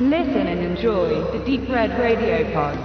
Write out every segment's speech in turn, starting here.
Listen and enjoy the Deep Red Radio Pod.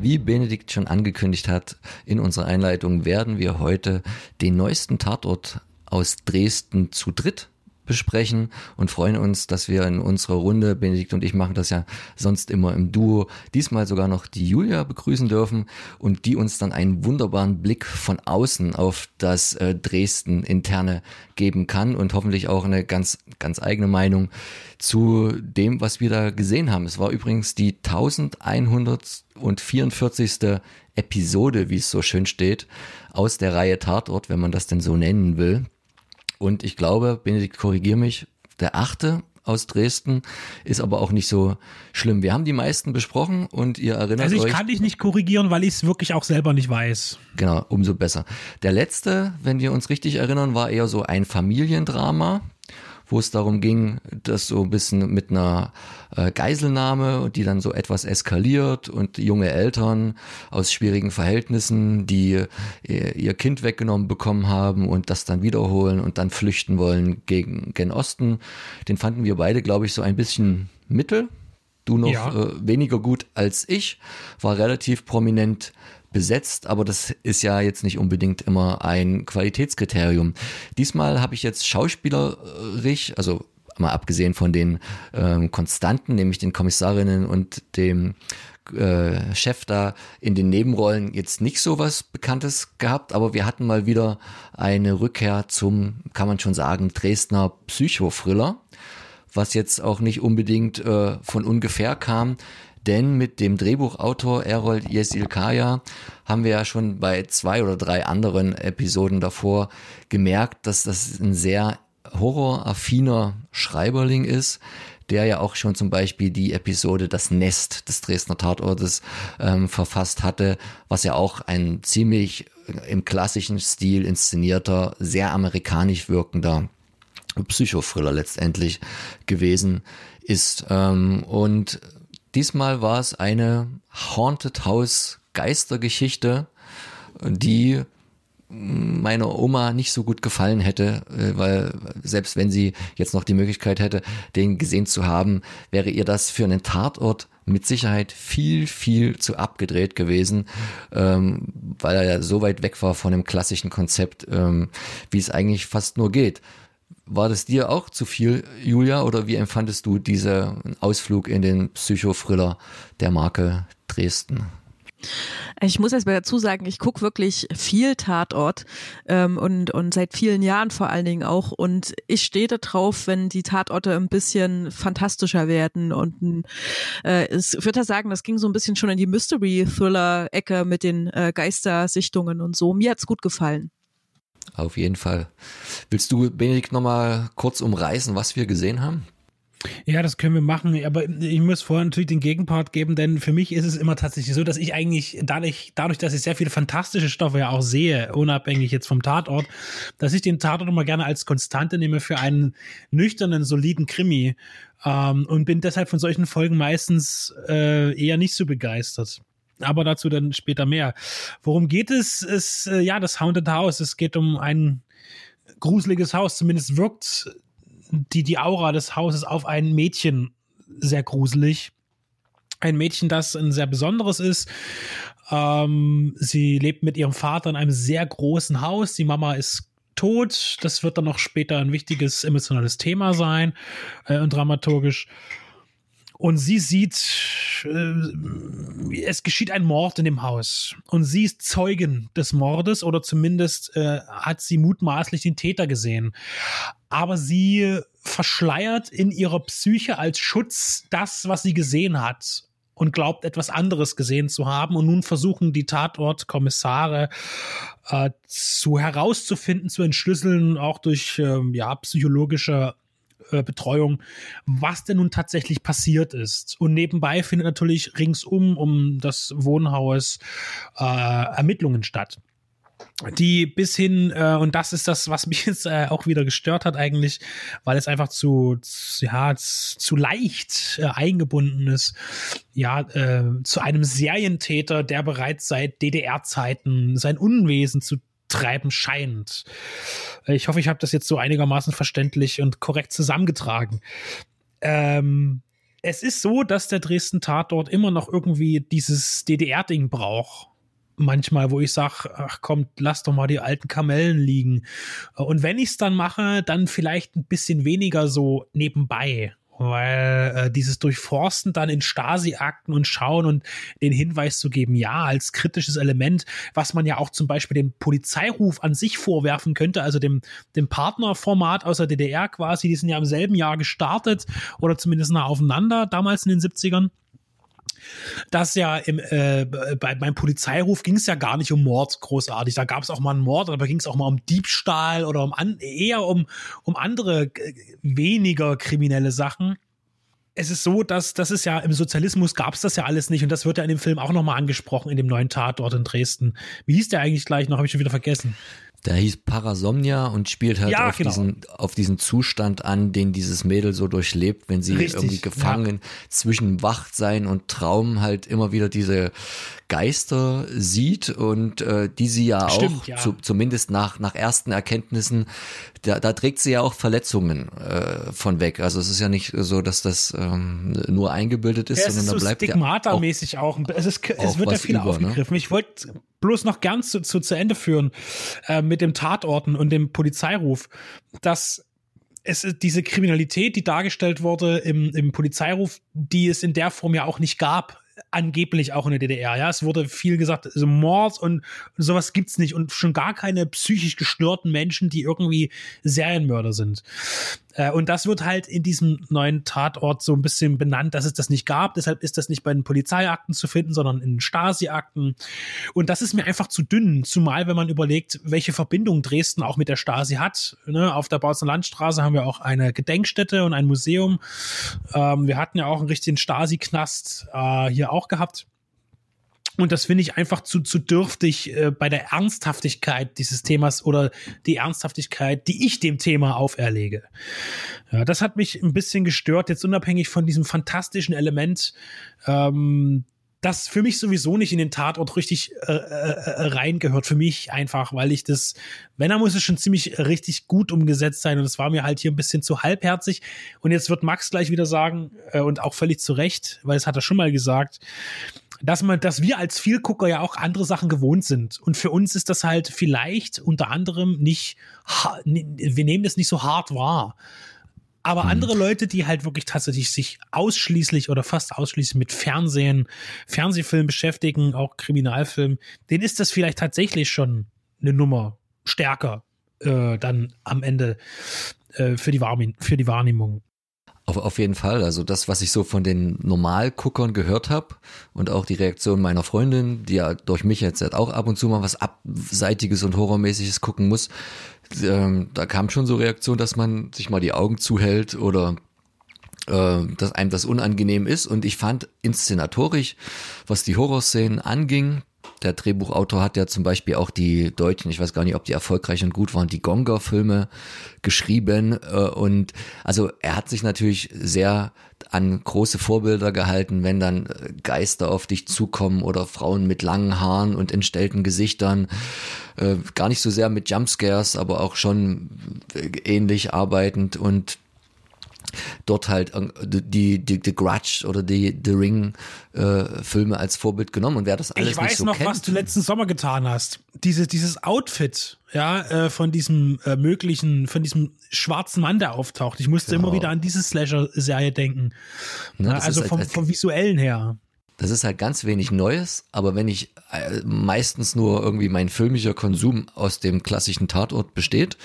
Wie Benedikt schon angekündigt hat, in unserer Einleitung werden wir heute den neuesten Tatort aus Dresden zu dritt besprechen und freuen uns, dass wir in unserer Runde, Benedikt und ich machen das ja sonst immer im Duo, diesmal sogar noch die Julia begrüßen dürfen und die uns dann einen wunderbaren Blick von außen auf das äh, Dresden interne geben kann und hoffentlich auch eine ganz, ganz eigene Meinung zu dem, was wir da gesehen haben. Es war übrigens die 1144. Episode, wie es so schön steht, aus der Reihe Tatort, wenn man das denn so nennen will. Und ich glaube, Benedikt, korrigier mich, der achte aus Dresden ist aber auch nicht so schlimm. Wir haben die meisten besprochen und ihr erinnert euch. Also ich euch, kann dich nicht korrigieren, weil ich es wirklich auch selber nicht weiß. Genau, umso besser. Der letzte, wenn wir uns richtig erinnern, war eher so ein Familiendrama wo es darum ging, dass so ein bisschen mit einer äh, Geiselnahme, die dann so etwas eskaliert und junge Eltern aus schwierigen Verhältnissen, die äh, ihr Kind weggenommen bekommen haben und das dann wiederholen und dann flüchten wollen gegen gen Osten. Den fanden wir beide, glaube ich, so ein bisschen mittel. Du noch Ja. äh, weniger gut als ich, war relativ prominent besetzt, aber das ist ja jetzt nicht unbedingt immer ein Qualitätskriterium. Diesmal habe ich jetzt schauspielerisch, also mal abgesehen von den ähm, Konstanten, nämlich den Kommissarinnen und dem äh, Chef da in den Nebenrollen jetzt nicht so was Bekanntes gehabt, aber wir hatten mal wieder eine Rückkehr zum, kann man schon sagen, Dresdner Psychothriller, was jetzt auch nicht unbedingt äh, von ungefähr kam, denn mit dem Drehbuchautor Errol Yesilkaya haben wir ja schon bei zwei oder drei anderen Episoden davor gemerkt, dass das ein sehr horroraffiner Schreiberling ist, der ja auch schon zum Beispiel die Episode Das Nest des Dresdner Tatortes ähm, verfasst hatte, was ja auch ein ziemlich im klassischen Stil inszenierter, sehr amerikanisch wirkender Psychothriller letztendlich gewesen ist. Ähm, und diesmal war es eine Haunted House Geistergeschichte, die meiner Oma nicht so gut gefallen hätte, äh, weil selbst wenn sie jetzt noch die Möglichkeit hätte, den gesehen zu haben, wäre ihr das für einen Tatort mit Sicherheit viel, viel zu abgedreht gewesen, ähm, weil er ja so weit weg war von dem klassischen Konzept, ähm, wie es eigentlich fast nur geht. War das dir auch zu viel, Julia, oder wie empfandest du diesen Ausflug in den Psychothriller der Marke Dresden? Ich muss erst mal dazu sagen, ich gucke wirklich viel Tatort ähm, und, und seit vielen Jahren vor allen Dingen auch. Und ich stehe da drauf, wenn die Tatorte ein bisschen fantastischer werden. Und äh, es ich würde ja sagen, das ging so ein bisschen schon in die Mystery-Thriller-Ecke mit den äh, Geistersichtungen und so. Mir hat's gut gefallen. Auf jeden Fall. Willst du, Benedikt, nochmal kurz umreißen, was wir gesehen haben? Ja, das können wir machen, aber ich muss vorher natürlich den Gegenpart geben, denn für mich ist es immer tatsächlich so, dass ich eigentlich dadurch, dadurch, dass ich sehr viele fantastische Stoffe ja auch sehe, unabhängig jetzt vom Tatort, dass ich den Tatort immer gerne als Konstante nehme für einen nüchternen, soliden Krimi ähm, und bin deshalb von solchen Folgen meistens äh, eher nicht so begeistert. Aber dazu dann später mehr. Worum geht es? Es äh, ja das Haunted House. Es geht um ein gruseliges Haus. Zumindest wirkt die, die Aura des Hauses auf ein Mädchen sehr gruselig. Ein Mädchen, das ein sehr besonderes ist. Ähm, sie lebt mit ihrem Vater in einem sehr großen Haus. Die Mama ist tot. Das wird dann noch später ein wichtiges emotionales Thema sein äh, und dramaturgisch. Und sie sieht, äh, es geschieht ein Mord in dem Haus. Und sie ist Zeugin des Mordes oder zumindest äh, hat sie mutmaßlich den Täter gesehen. Aber sie verschleiert in ihrer Psyche als Schutz das, was sie gesehen hat und glaubt etwas anderes gesehen zu haben. Und nun versuchen die Tatortkommissare äh, zu herauszufinden, zu entschlüsseln, auch durch ähm, ja, psychologische äh, Betreuung, was denn nun tatsächlich passiert ist. Und nebenbei findet natürlich ringsum um das Wohnhaus äh, Ermittlungen statt die bis hin, äh, und das ist das, was mich jetzt äh, auch wieder gestört hat eigentlich, weil es einfach zu, zu ja, zu leicht äh, eingebunden ist, ja, äh, zu einem Serientäter, der bereits seit DDR-Zeiten sein Unwesen zu treiben scheint. Ich hoffe, ich habe das jetzt so einigermaßen verständlich und korrekt zusammengetragen. Ähm, es ist so, dass der Dresden Tatort immer noch irgendwie dieses DDR-Ding braucht manchmal, wo ich sage, ach komm, lass doch mal die alten Kamellen liegen. Und wenn ich es dann mache, dann vielleicht ein bisschen weniger so nebenbei. Weil äh, dieses Durchforsten dann in Stasi-Akten und schauen und den Hinweis zu geben, ja, als kritisches Element, was man ja auch zum Beispiel dem Polizeiruf an sich vorwerfen könnte, also dem, dem Partnerformat aus der DDR quasi, die sind ja im selben Jahr gestartet oder zumindest nah aufeinander, damals in den 70ern dass ja im, äh, bei, beim Polizeiruf ging es ja gar nicht um Mord großartig. Da gab es auch mal einen Mord, aber ging es auch mal um Diebstahl oder um an, eher um, um andere äh, weniger kriminelle Sachen. Es ist so, dass das ist ja im Sozialismus gab es das ja alles nicht und das wird ja in dem Film auch nochmal angesprochen in dem neuen Tatort in Dresden. Wie hieß der eigentlich gleich noch? Habe ich schon wieder vergessen. Der hieß Parasomnia und spielt halt Ja, auf, genau. diesen, auf diesen Zustand an, den dieses Mädel so durchlebt, wenn sie Richtig, irgendwie gefangen zwischen Wachsein und Traum halt immer wieder diese Geister sieht und äh, die sie ja Stimmt, auch, ja. Zu, zumindest nach, nach ersten Erkenntnissen, da, da trägt sie ja auch Verletzungen äh, von weg. Also es ist ja nicht so, dass das ähm, nur eingebildet ist, Ja, es ist sondern so da bleibt ja auch Stigmata-mäßig auch. Es, ist, es wird ja viel über, ne? aufgegriffen. Ich wollte bloß noch ganz zu, zu, zu Ende führen äh, mit dem Tatorten und dem Polizeiruf, dass es diese Kriminalität, die dargestellt wurde im, im Polizeiruf, die es in der Form ja auch nicht gab, angeblich auch in der DDR. Ja, es wurde viel gesagt, also Mord und sowas gibt's nicht und schon gar keine psychisch gestörten Menschen, die irgendwie Serienmörder sind. Äh, und das wird halt in diesem neuen Tatort so ein bisschen benannt, dass es das nicht gab. Deshalb ist das nicht bei den Polizeiakten zu finden, sondern in Stasi-Akten. Und das ist mir einfach zu dünn, zumal wenn man überlegt, welche Verbindung Dresden auch mit der Stasi hat. Ne? Auf der Bautzen Landstraße haben wir auch eine Gedenkstätte und ein Museum. Ähm, wir hatten ja auch einen richtigen Stasi-Knast äh, hier auch gehabt. Und das finde ich einfach zu, zu dürftig äh, bei der Ernsthaftigkeit dieses Themas oder die Ernsthaftigkeit, die ich dem Thema auferlege. Ja, das hat mich ein bisschen gestört, jetzt unabhängig von diesem fantastischen Element, ähm, das für mich sowieso nicht in den Tatort richtig äh, äh, reingehört. Für mich einfach, weil ich das, wenn, dann muss es schon ziemlich richtig gut umgesetzt sein. Und es war mir halt hier ein bisschen zu halbherzig. Und jetzt wird Max gleich wieder sagen, äh, und auch völlig zu Recht, weil es hat er schon mal gesagt, dass man, dass wir als Vielgucker ja auch andere Sachen gewohnt sind. Und für uns ist das halt vielleicht unter anderem nicht, wir nehmen das nicht so hart wahr. Aber andere Leute, die halt wirklich tatsächlich sich ausschließlich oder fast ausschließlich mit Fernsehen, Fernsehfilm beschäftigen, auch Kriminalfilm, denen ist das vielleicht tatsächlich schon eine Nummer stärker äh, dann am Ende äh, für, die Wahrnehm für die Wahrnehmung. Auf, auf jeden Fall. Also das, was ich so von den Normalguckern gehört habe und auch die Reaktion meiner Freundin, die ja durch mich jetzt halt auch ab und zu mal was Abseitiges und Horrormäßiges gucken muss, ähm, da kam schon so Reaktion, dass man sich mal die Augen zuhält oder äh, dass einem das unangenehm ist. Und ich fand inszenatorisch, was die Horrorszenen anging, der Drehbuchautor hat ja zum Beispiel auch die deutschen, ich weiß gar nicht, ob die erfolgreich und gut waren, die Gonger-Filme geschrieben. Äh, und also er hat sich natürlich sehr an große Vorbilder gehalten, wenn dann äh, Geister auf dich zukommen oder Frauen mit langen Haaren und entstellten Gesichtern. Äh, gar nicht so sehr mit Jumpscares, aber auch schon äh, ähnlich arbeitend und dort halt äh, die, die, die Grudge oder die The Ring äh, Filme als Vorbild genommen und wer das alles ich weiß nicht so noch, kennt, was du letzten Sommer getan hast. Diese, dieses Outfit, ja, äh, von diesem äh, möglichen, von diesem schwarzen Mann, der auftaucht. Ich musste Genau. immer wieder an diese Slasher-Serie denken. Das also ist vom, halt- vom visuellen her. Das ist halt ganz wenig Neues, aber wenn ich äh, meistens nur irgendwie mein filmischer Konsum aus dem klassischen Tatort besteht,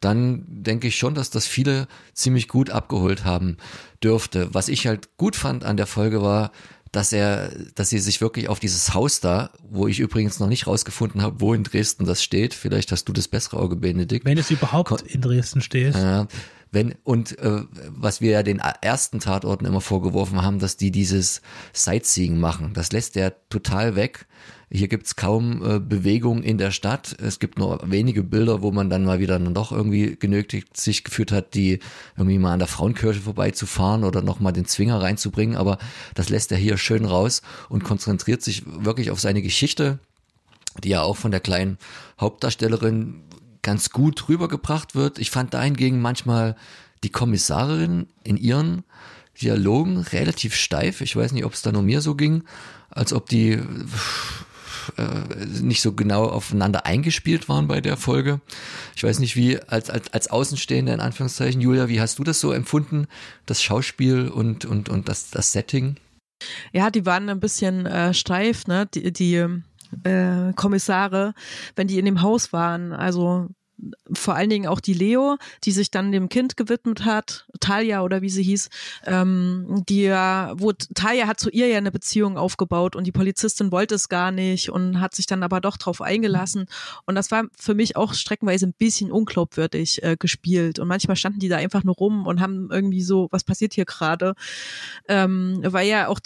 dann denke ich schon, dass das viele ziemlich gut abgeholt haben dürfte. Was ich halt gut fand an der Folge war, dass er, dass sie sich wirklich auf dieses Haus da, wo ich übrigens noch nicht rausgefunden habe, wo in Dresden das steht. Vielleicht hast du das bessere Auge, Benedikt. Wenn es überhaupt in Dresden steht. Ja, wenn, und äh, was wir ja den ersten Tatorten immer vorgeworfen haben, dass die dieses Sightseeing machen. Das lässt der total weg. Hier gibt's kaum äh, Bewegung in der Stadt. Es gibt nur wenige Bilder, wo man dann mal wieder dann doch irgendwie genötigt sich gefühlt hat, die irgendwie mal an der Frauenkirche vorbeizufahren oder nochmal den Zwinger reinzubringen. Aber das lässt er hier schön raus und konzentriert sich wirklich auf seine Geschichte, die ja auch von der kleinen Hauptdarstellerin ganz gut rübergebracht wird. Ich fand dahingegen manchmal die Kommissarin in ihren Dialogen relativ steif. Ich weiß nicht, ob es da nur mir so ging, als ob die äh, nicht so genau aufeinander eingespielt waren bei der Folge. Ich weiß nicht, wie als, als, als Außenstehender in Anführungszeichen, Julia, wie hast du das so empfunden, das Schauspiel und, und, und das, das Setting? Ja, die waren ein bisschen äh, steif, ne? Die, die äh, Kommissare, wenn die in dem Haus waren. Also vor allen Dingen auch die Leo, die sich dann dem Kind gewidmet hat, Talia oder wie sie hieß, ähm, die ja, wo Talia hat zu ihr ja eine Beziehung aufgebaut und die Polizistin wollte es gar nicht und hat sich dann aber doch drauf eingelassen. Und das war für mich auch streckenweise ein bisschen unglaubwürdig äh, gespielt. Und manchmal standen die da einfach nur rum und haben irgendwie so, was passiert hier gerade? Ähm, weil ja auch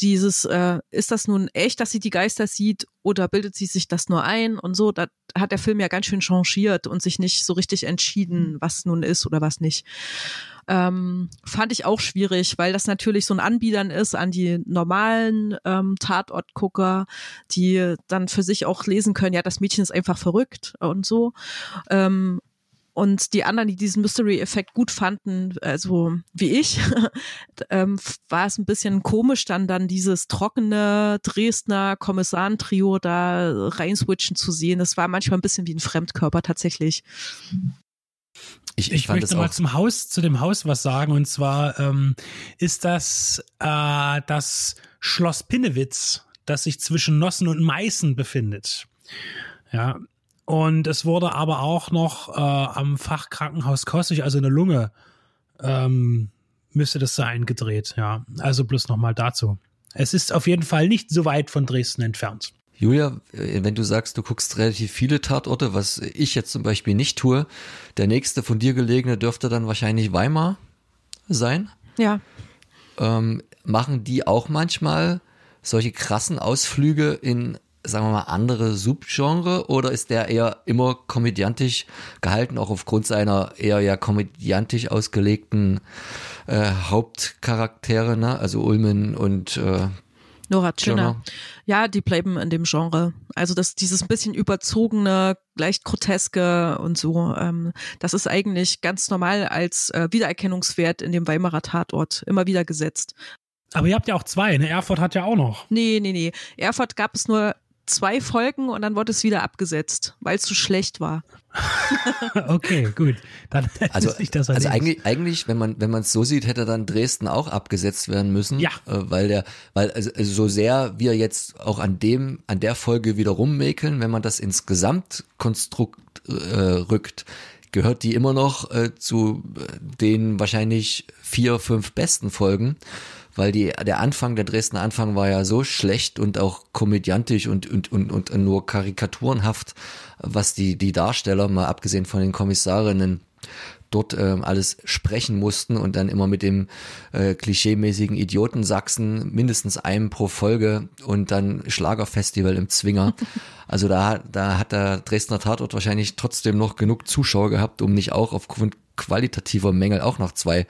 dieses, äh, ist das nun echt, dass sie die Geister sieht oder bildet sie sich das nur ein und so, da hat der Film ja ganz schön changiert und sich nicht so richtig entschieden, was nun ist oder was nicht. Ähm, fand ich auch schwierig, weil das natürlich so ein Anbietern ist an die normalen ähm, Tatortgucker, die dann für sich auch lesen können, ja, das Mädchen ist einfach verrückt und so. Ähm, und die anderen, die diesen Mystery-Effekt gut fanden, also wie ich, ähm, war es ein bisschen komisch, dann dann dieses trockene Dresdner Kommissarentrio da reinswitchen zu sehen. Das war manchmal ein bisschen wie ein Fremdkörper tatsächlich. Ich, ich, ich möchte mal zum Haus, zu dem Haus was sagen. Und zwar ähm, ist das äh, das Schloss Pinnewitz, das sich zwischen Nossen und Meißen befindet. Ja, und es wurde aber auch noch äh, am Fachkrankenhaus Kostig, also in der Lunge, ähm, müsste das sein, gedreht. Ja, also bloß nochmal dazu. Es ist auf jeden Fall nicht so weit von Dresden entfernt. Julia, äh, wenn du sagst, du guckst relativ viele Tatorte, was ich jetzt zum Beispiel nicht tue, der nächste von dir gelegene dürfte dann wahrscheinlich Weimar sein. Ja. Ähm, machen die auch manchmal solche krassen Ausflüge in sagen wir mal, andere Subgenre oder ist der eher immer komödiantisch gehalten, auch aufgrund seiner eher ja komödiantisch ausgelegten äh, Hauptcharaktere, ne? also Ulmen und äh, Nora Tschirner. Ja, die bleiben in dem Genre. Also das, dieses bisschen überzogene, leicht groteske und so, ähm, das ist eigentlich ganz normal als äh, Wiedererkennungswert in dem Weimarer Tatort immer wieder gesetzt. Aber ihr habt ja auch zwei, ne? Erfurt hat ja auch noch. Nee, nee, nee. Erfurt gab es nur zwei Folgen und dann wurde es wieder abgesetzt, weil es zu schlecht war. okay, gut. Dann also, ich das also eigentlich, eigentlich, wenn man wenn man es so sieht, hätte dann Dresden auch abgesetzt werden müssen. Ja. Äh, weil der, weil also, also so sehr wir jetzt auch an dem an der Folge wieder rummäkeln, wenn man das ins Gesamtkonstrukt äh, rückt, gehört die immer noch äh, zu den wahrscheinlich vier fünf besten Folgen weil die, der Anfang, der Dresdner Anfang war ja so schlecht und auch komödiantisch und, und, und, und nur karikaturenhaft, was die, die Darsteller, mal abgesehen von den Kommissarinnen, dort äh, alles sprechen mussten und dann immer mit dem äh, klischeemäßigen Idioten Sachsen mindestens einem pro Folge und dann Schlagerfestival im Zwinger. Also da, da hat der Dresdner Tatort wahrscheinlich trotzdem noch genug Zuschauer gehabt, um nicht auch aufgrund qualitativer Mängel auch noch zwei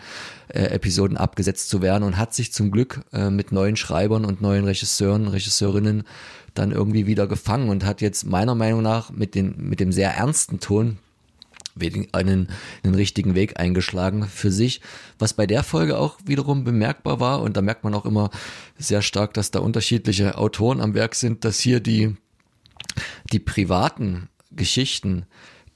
äh, Episoden abgesetzt zu werden und hat sich zum Glück äh, mit neuen Schreibern und neuen Regisseuren, Regisseurinnen dann irgendwie wieder gefangen und hat jetzt meiner Meinung nach mit, den, mit dem sehr ernsten Ton einen, einen richtigen Weg eingeschlagen für sich. Was bei der Folge auch wiederum bemerkbar war, und da merkt man auch immer sehr stark, dass da unterschiedliche Autoren am Werk sind, dass hier die, die privaten Geschichten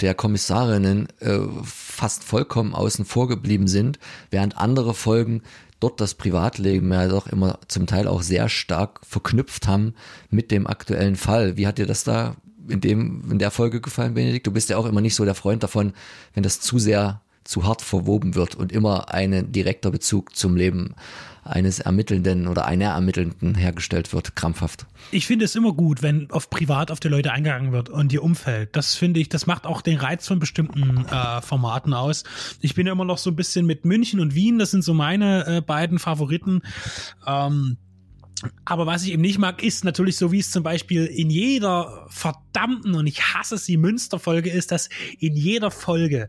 der Kommissarinnen äh, fast vollkommen außen vor geblieben sind, während andere Folgen dort das Privatleben ja doch immer zum Teil auch sehr stark verknüpft haben mit dem aktuellen Fall. Wie hat dir das da in dem, in der Folge gefallen, Benedikt? Du bist ja auch immer nicht so der Freund davon, wenn das zu sehr zu hart verwoben wird und immer ein direkter Bezug zum Leben eines Ermittelnden oder einer Ermittelnden hergestellt wird, krampfhaft. Ich finde es immer gut, wenn auf privat auf die Leute eingegangen wird und ihr Umfeld. Das finde ich, das macht auch den Reiz von bestimmten äh, Formaten aus. Ich bin ja immer noch so ein bisschen mit München und Wien, das sind so meine äh, beiden Favoriten. Ähm, aber was ich eben nicht mag, ist natürlich so, wie es zum Beispiel in jeder verdammten, und ich hasse es, die Münster-Folge ist, dass in jeder Folge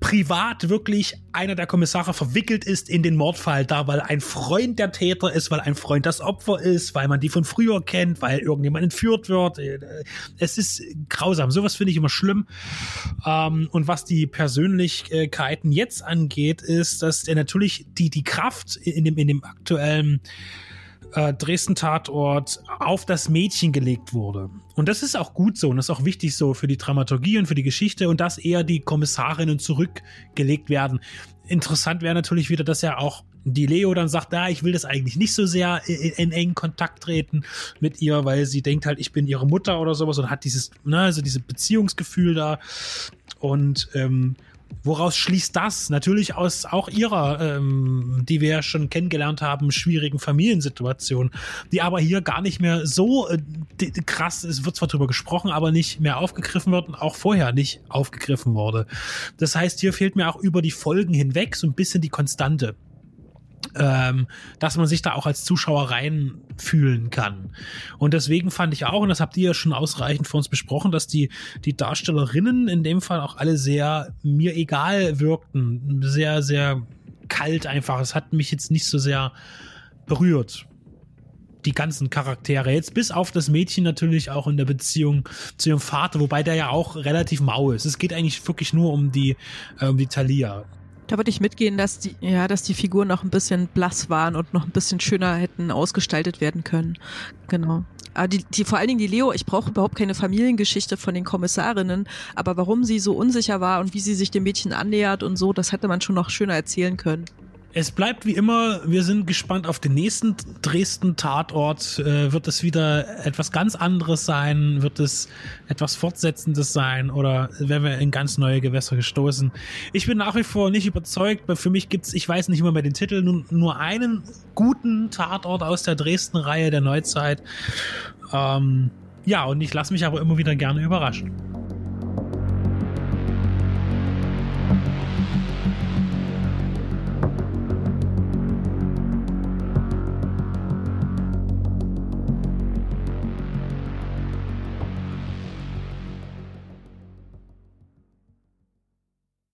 privat wirklich einer der Kommissare verwickelt ist in den Mordfall, da weil ein Freund der Täter ist, weil ein Freund das Opfer ist, weil man die von früher kennt, weil irgendjemand entführt wird. Äh, es ist grausam. Sowas finde ich immer schlimm. Ähm, und was die Persönlichkeiten jetzt angeht, ist, dass er natürlich die, die Kraft in dem, in dem aktuellen äh, Dresden-Tatort auf das Mädchen gelegt wurde. Und das ist auch gut so und das ist auch wichtig so für die Dramaturgie und für die Geschichte und dass eher die Kommissarinnen zurückgelegt werden. Interessant wäre natürlich wieder, dass ja auch die Leo dann sagt, ja, ich will das eigentlich nicht so sehr in, in engen Kontakt treten mit ihr, weil sie denkt halt, ich bin ihre Mutter oder sowas und hat dieses, ne, also dieses Beziehungsgefühl da. Und ähm, Woraus schließt das? Natürlich aus auch ihrer, ähm, die wir ja schon kennengelernt haben, schwierigen Familiensituation, die aber hier gar nicht mehr so äh, krass, es wird zwar drüber gesprochen, aber nicht mehr aufgegriffen wird und auch vorher nicht aufgegriffen wurde. Das heißt, hier fehlt mir auch über die Folgen hinweg so ein bisschen die Konstante ähm, dass man sich da auch als Zuschauer reinfühlen kann. Und deswegen fand ich auch, und das habt ihr ja schon ausreichend für uns besprochen, dass die, die Darstellerinnen in dem Fall auch alle sehr mir egal wirkten. Sehr, sehr kalt einfach. Es hat mich jetzt nicht so sehr berührt die ganzen Charaktere. Jetzt bis auf das Mädchen natürlich auch in der Beziehung zu ihrem Vater, wobei der ja auch relativ mau ist. Es geht eigentlich wirklich nur um die, äh, um die Thalia. Da würde ich mitgehen, dass die, ja, dass die Figuren noch ein bisschen blass waren und noch ein bisschen schöner hätten ausgestaltet werden können. Genau. Aber die, die, vor allen Dingen die Leo, ich brauche überhaupt keine Familiengeschichte von den Kommissarinnen, aber warum sie so unsicher war und wie sie sich dem Mädchen annähert und so, das hätte man schon noch schöner erzählen können. Es bleibt wie immer, wir sind gespannt auf den nächsten Dresden-Tatort. Äh, wird es wieder etwas ganz anderes sein? Wird es etwas Fortsetzendes sein? Oder werden wir in ganz neue Gewässer gestoßen? Ich bin nach wie vor nicht überzeugt. Für mich gibt's, ich weiß nicht immer mehr den Titel, nur, nur einen guten Tatort aus der Dresden-Reihe der Neuzeit. Ähm, ja, und ich lasse mich aber immer wieder gerne überraschen.